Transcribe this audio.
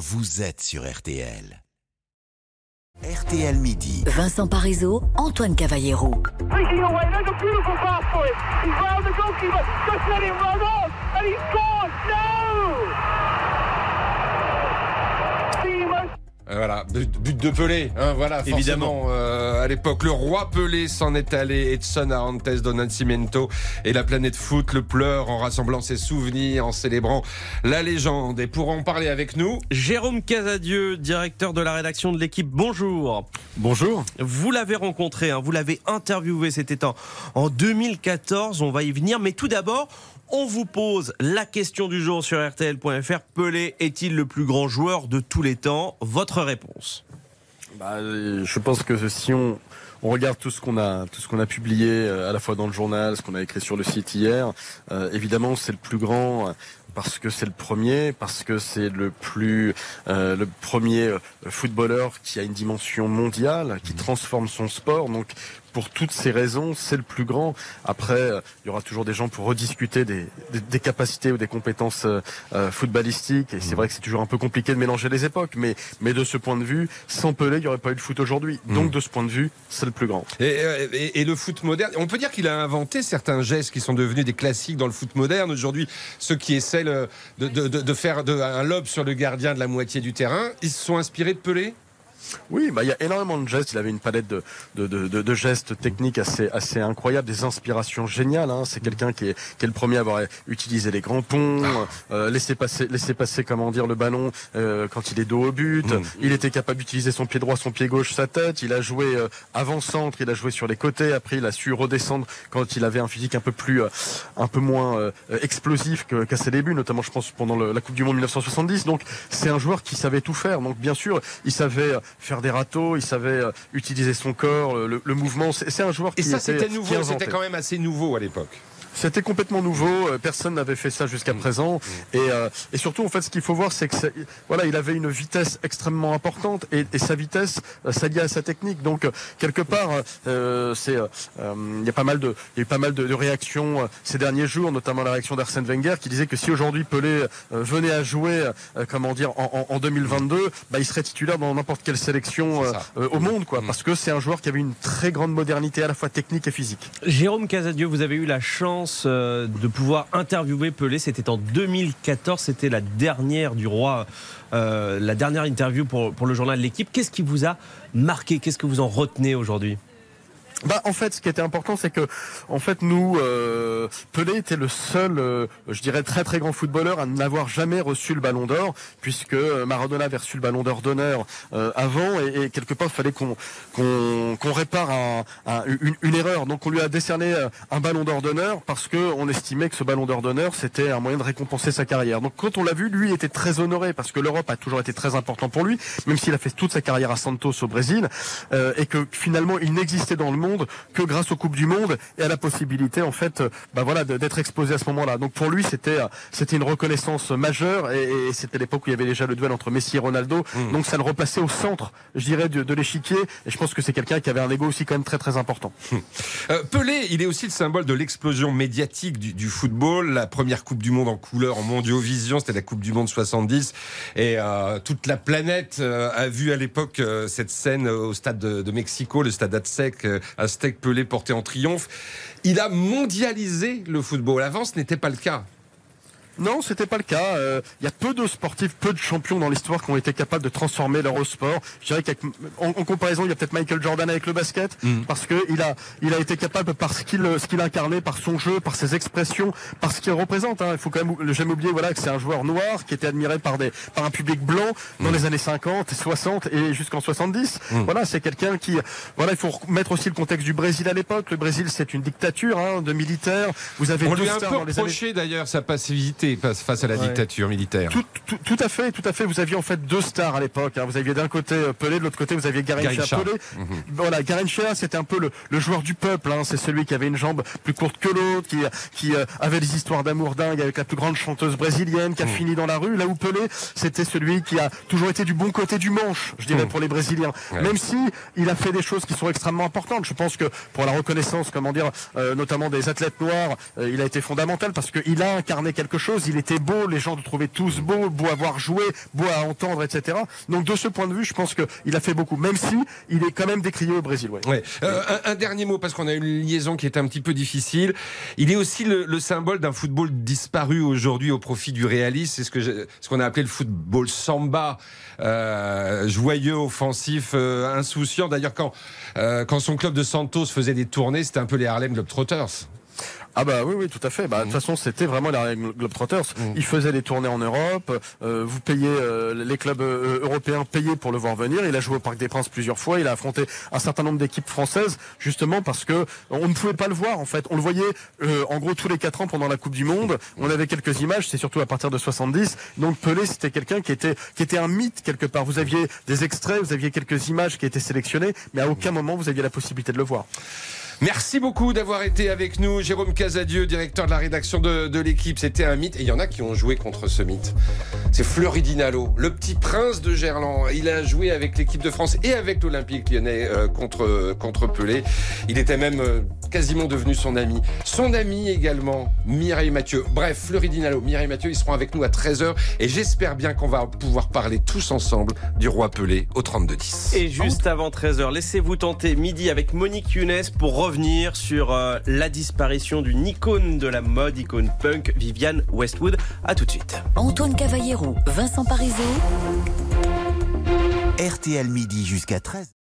vous êtes sur RTL. RTL Midi. Vincent Parisot, Antoine Cavallero. Breaking Voilà, but, but de Pelé, hein, voilà, Évidemment. euh, à l'époque, le roi Pelé s'en est allé, Edson Arantes do Nascimento, et la planète foot le pleure en rassemblant ses souvenirs, en célébrant la légende. Et pour en parler avec nous, Jérôme Casadieu, directeur de la rédaction de l'équipe, bonjour. Bonjour. Vous l'avez rencontré, hein, vous l'avez interviewé, c'était en, en 2014, on va y venir, mais tout d'abord, on vous pose la question du jour sur RTL.fr. Pelé est-il le plus grand joueur de tous les temps? Votre réponse Bah, euh, je pense que si on, regarde tout ce qu'on a, a publié euh, à la fois dans le journal, ce qu'on a écrit sur le site hier, euh, évidemment c'est le plus grand. Parce que c'est le premier, parce que c'est le plus, le premier footballeur qui a une dimension mondiale, qui transforme son sport. Donc, pour toutes ces raisons, c'est le plus grand. Après, euh, il y aura toujours des gens pour rediscuter des, des, des capacités ou des compétences euh, euh, footballistiques. Et c'est vrai que c'est toujours un peu compliqué de mélanger les époques. Mais, mais de ce point de vue, sans Pelé, il n'y aurait pas eu de foot aujourd'hui. Donc, de ce point de vue, c'est le plus grand. et, et- et le foot moderne, on peut dire qu'il a inventé certains gestes qui sont devenus des classiques dans le foot moderne. Aujourd'hui, ceux qui essaient le- de, de- de- de faire un lob sur le gardien de la moitié du terrain, ils se sont inspirés de Pelé? Oui, bah, il y a énormément de gestes. Il avait une palette de, de, de, de- gestes techniques assez, assez incroyables, des inspirations géniales. Hein. C'est quelqu'un qui est, qui est le premier à avoir utilisé les grands ponts, euh, laisser passer, laisser passer, comment dire, le ballon euh, quand il est dos au but. Mm. Il était capable d'utiliser son pied droit, son pied gauche, sa tête. Il a joué euh, avant-centre, il a joué sur les côtés. Après, il a su redescendre quand il avait un physique un peu plus, euh, un peu moins euh, explosif qu'à ses débuts, notamment, je pense, pendant le- la Coupe du Monde 1970. Donc, c'est un joueur qui savait tout faire. Donc, bien sûr, il savait euh, faire des râteaux, il savait euh, utiliser son corps, le, le mouvement. C'est un joueur qui Et ça, était- c'était nouveau, c'était quand même assez nouveau à l'époque. C'était complètement nouveau. euh, Personne n'avait fait ça jusqu'à présent. Et, euh, et surtout, en fait, ce qu'il faut voir, c'est que c'est- voilà, il avait une vitesse extrêmement importante et, et sa vitesse euh, s'alliait à sa technique. Donc, euh, quelque part, euh, c'est, euh, euh, il y a pas mal de, il y a eu pas mal de, de réactions euh, ces derniers jours, notamment la réaction d'Arsène Wenger, qui disait que si aujourd'hui Pelé euh, venait à jouer, euh, comment dire, en, en, en 2022, bah, il serait titulaire dans n'importe quelle sélection C'est au monde, quoi, Mm. parce que c'est un joueur qui avait une très grande modernité à la fois technique et physique. Jérôme Casadieu, vous avez eu la chance euh, de pouvoir interviewer Pelé. C'était en 2014. C'était la dernière du roi, euh, la dernière interview pour, pour le journal de l'équipe. Qu'est-ce qui vous a marqué? Qu'est-ce que vous en retenez aujourd'hui? Bah en fait, ce qui était important, c'est que en fait nous, euh, Pelé était le seul, euh, je dirais très très grand footballeur à n'avoir jamais reçu le Ballon d'Or, puisque euh, Maradona avait reçu le Ballon d'Or d'honneur euh, avant, et, et quelque part il fallait qu'on qu'on répare un- un- une, une erreur. Donc on lui a décerné euh, un Ballon d'Or d'honneur parce que on estimait que ce Ballon d'Or d'honneur c'était un moyen de récompenser sa carrière. Donc quand on l'a vu, lui était très honoré parce que l'Europe a toujours été très important pour lui, même s'il a fait toute sa carrière à Santos au Brésil, euh, et que finalement il n'existait dans le monde que grâce aux coupes du monde et à la possibilité en fait, euh, bah voilà, d'être exposé à ce moment-là. Donc pour lui c'était euh, c'était une reconnaissance majeure et, et c'était l'époque où il y avait déjà le duel entre Messi et Ronaldo. Donc ça le replaçait au centre, je dirais, de, de l'échiquier. Et je pense que c'est quelqu'un qui avait un ego aussi quand même très très important. Euh, Pelé, il est aussi le symbole de l'explosion médiatique du, du football. La première Coupe du Monde en couleur, en mondiovision, c'était la Coupe du Monde 70. Et euh, toute la planète euh, a vu à l'époque cette scène au stade de, de Mexico, le stade Aztec, Aztec Pelé porté en triomphe. Il a mondialisé le football. Avant, ce n'était pas le cas. Non, c'était pas le cas. Euh, Il y a peu de sportifs, peu de champions dans l'histoire qui ont été capables de transformer leur sport. Je dirais qu'en en comparaison, il y a peut-être Michael Jordan avec le basket, parce que il a, il a été capable par ce qu'il, ce qu'il incarnait, par son jeu, par ses expressions, par ce qu'il représente. Hein. Il faut quand même jamais oublier, voilà, que c'est un joueur noir qui était admiré par des, par un public blanc dans les années 50, 60 et jusqu'en 70. Voilà, c'est quelqu'un qui, voilà, il faut remettre aussi le contexte du Brésil à l'époque. Le Brésil, c'est une dictature hein, de militaires. Vous avez On deux lui a un peu années d'ailleurs sa passivité face face à la Ouais. dictature militaire. tout, tout, tout à fait, tout à fait. Vous aviez en fait deux stars à l'époque. hein. Vous aviez d'un côté euh, Pelé, de l'autre côté vous aviez Garincha. Pelé, voilà, Garincha, c'était un peu le, le joueur du peuple. Hein. C'est celui qui avait une jambe plus courte que l'autre, qui, qui euh, avait des histoires d'amour dingues avec la plus grande chanteuse brésilienne, qui a fini dans la rue. Là où Pelé, c'était celui qui a toujours été du bon côté du manche, je dirais, Mm. pour les Brésiliens. Ouais. Même si il a fait des choses qui sont extrêmement importantes. Je pense que pour la reconnaissance, comment dire, euh, notamment des athlètes noirs, euh, il a été fondamental parce qu'il a incarné quelque chose. Chose. Il était beau, les gens le trouvaient tous beaux, beau à voir jouer, beau à entendre, etc. Donc de ce point de vue, je pense qu'il a fait beaucoup, même si il est quand même décrié au Brésil. Ouais. Ouais. Euh, un, un dernier mot, parce qu'on a une liaison qui est un petit peu difficile. Il est aussi le, le symbole d'un football disparu aujourd'hui au profit du réalisme. C'est ce qu'on a appelé le football samba, euh, joyeux, offensif, euh, insouciant. D'ailleurs, quand, quand son club de Santos faisait des tournées, c'était un peu les Harlem Globetrotters. Ah bah oui, oui, tout à fait. Bah, de toute façon, c'était vraiment la Globetrotters. Ils faisaient des tournées en Europe. euh, vous payez, euh, les clubs euh, européens payaient pour le voir venir. Il a joué au Parc des Princes plusieurs fois. Il a affronté un certain nombre d'équipes françaises, justement parce que on ne pouvait pas le voir en fait. On le voyait euh, en gros tous les quatre ans pendant la Coupe du Monde. On avait quelques images. C'est surtout à partir de 70. Donc Pelé, c'était quelqu'un qui était qui était un mythe quelque part. Vous aviez des extraits, vous aviez quelques images qui étaient sélectionnées, mais à aucun moment vous aviez la possibilité de le voir. Merci beaucoup d'avoir été avec nous. Jérôme Casadieu, directeur de la rédaction de, l'équipe. C'était un mythe. Et il y en a qui ont joué contre ce mythe. C'est Fleury Dinalo, le petit prince de Gerland. Il a joué avec l'équipe de France et avec l'Olympique lyonnais euh, contre, contre Pelé. Il était même euh, quasiment devenu son ami. Son ami également, Mireille Mathieu. Bref, Fleury Dinalo, Mireille Mathieu, ils seront avec nous à 13h. Et j'espère bien qu'on va pouvoir parler tous ensemble du roi Pelé au 32-10. Et juste avant 13h, laissez-vous tenter midi avec Monique Younes pour revenir sur euh, la disparition d'une icône de la mode, icône punk, Viviane Westwood. À tout de suite. Antoine Cavallero, Vincent Parisot. RTL Midi jusqu'à 13.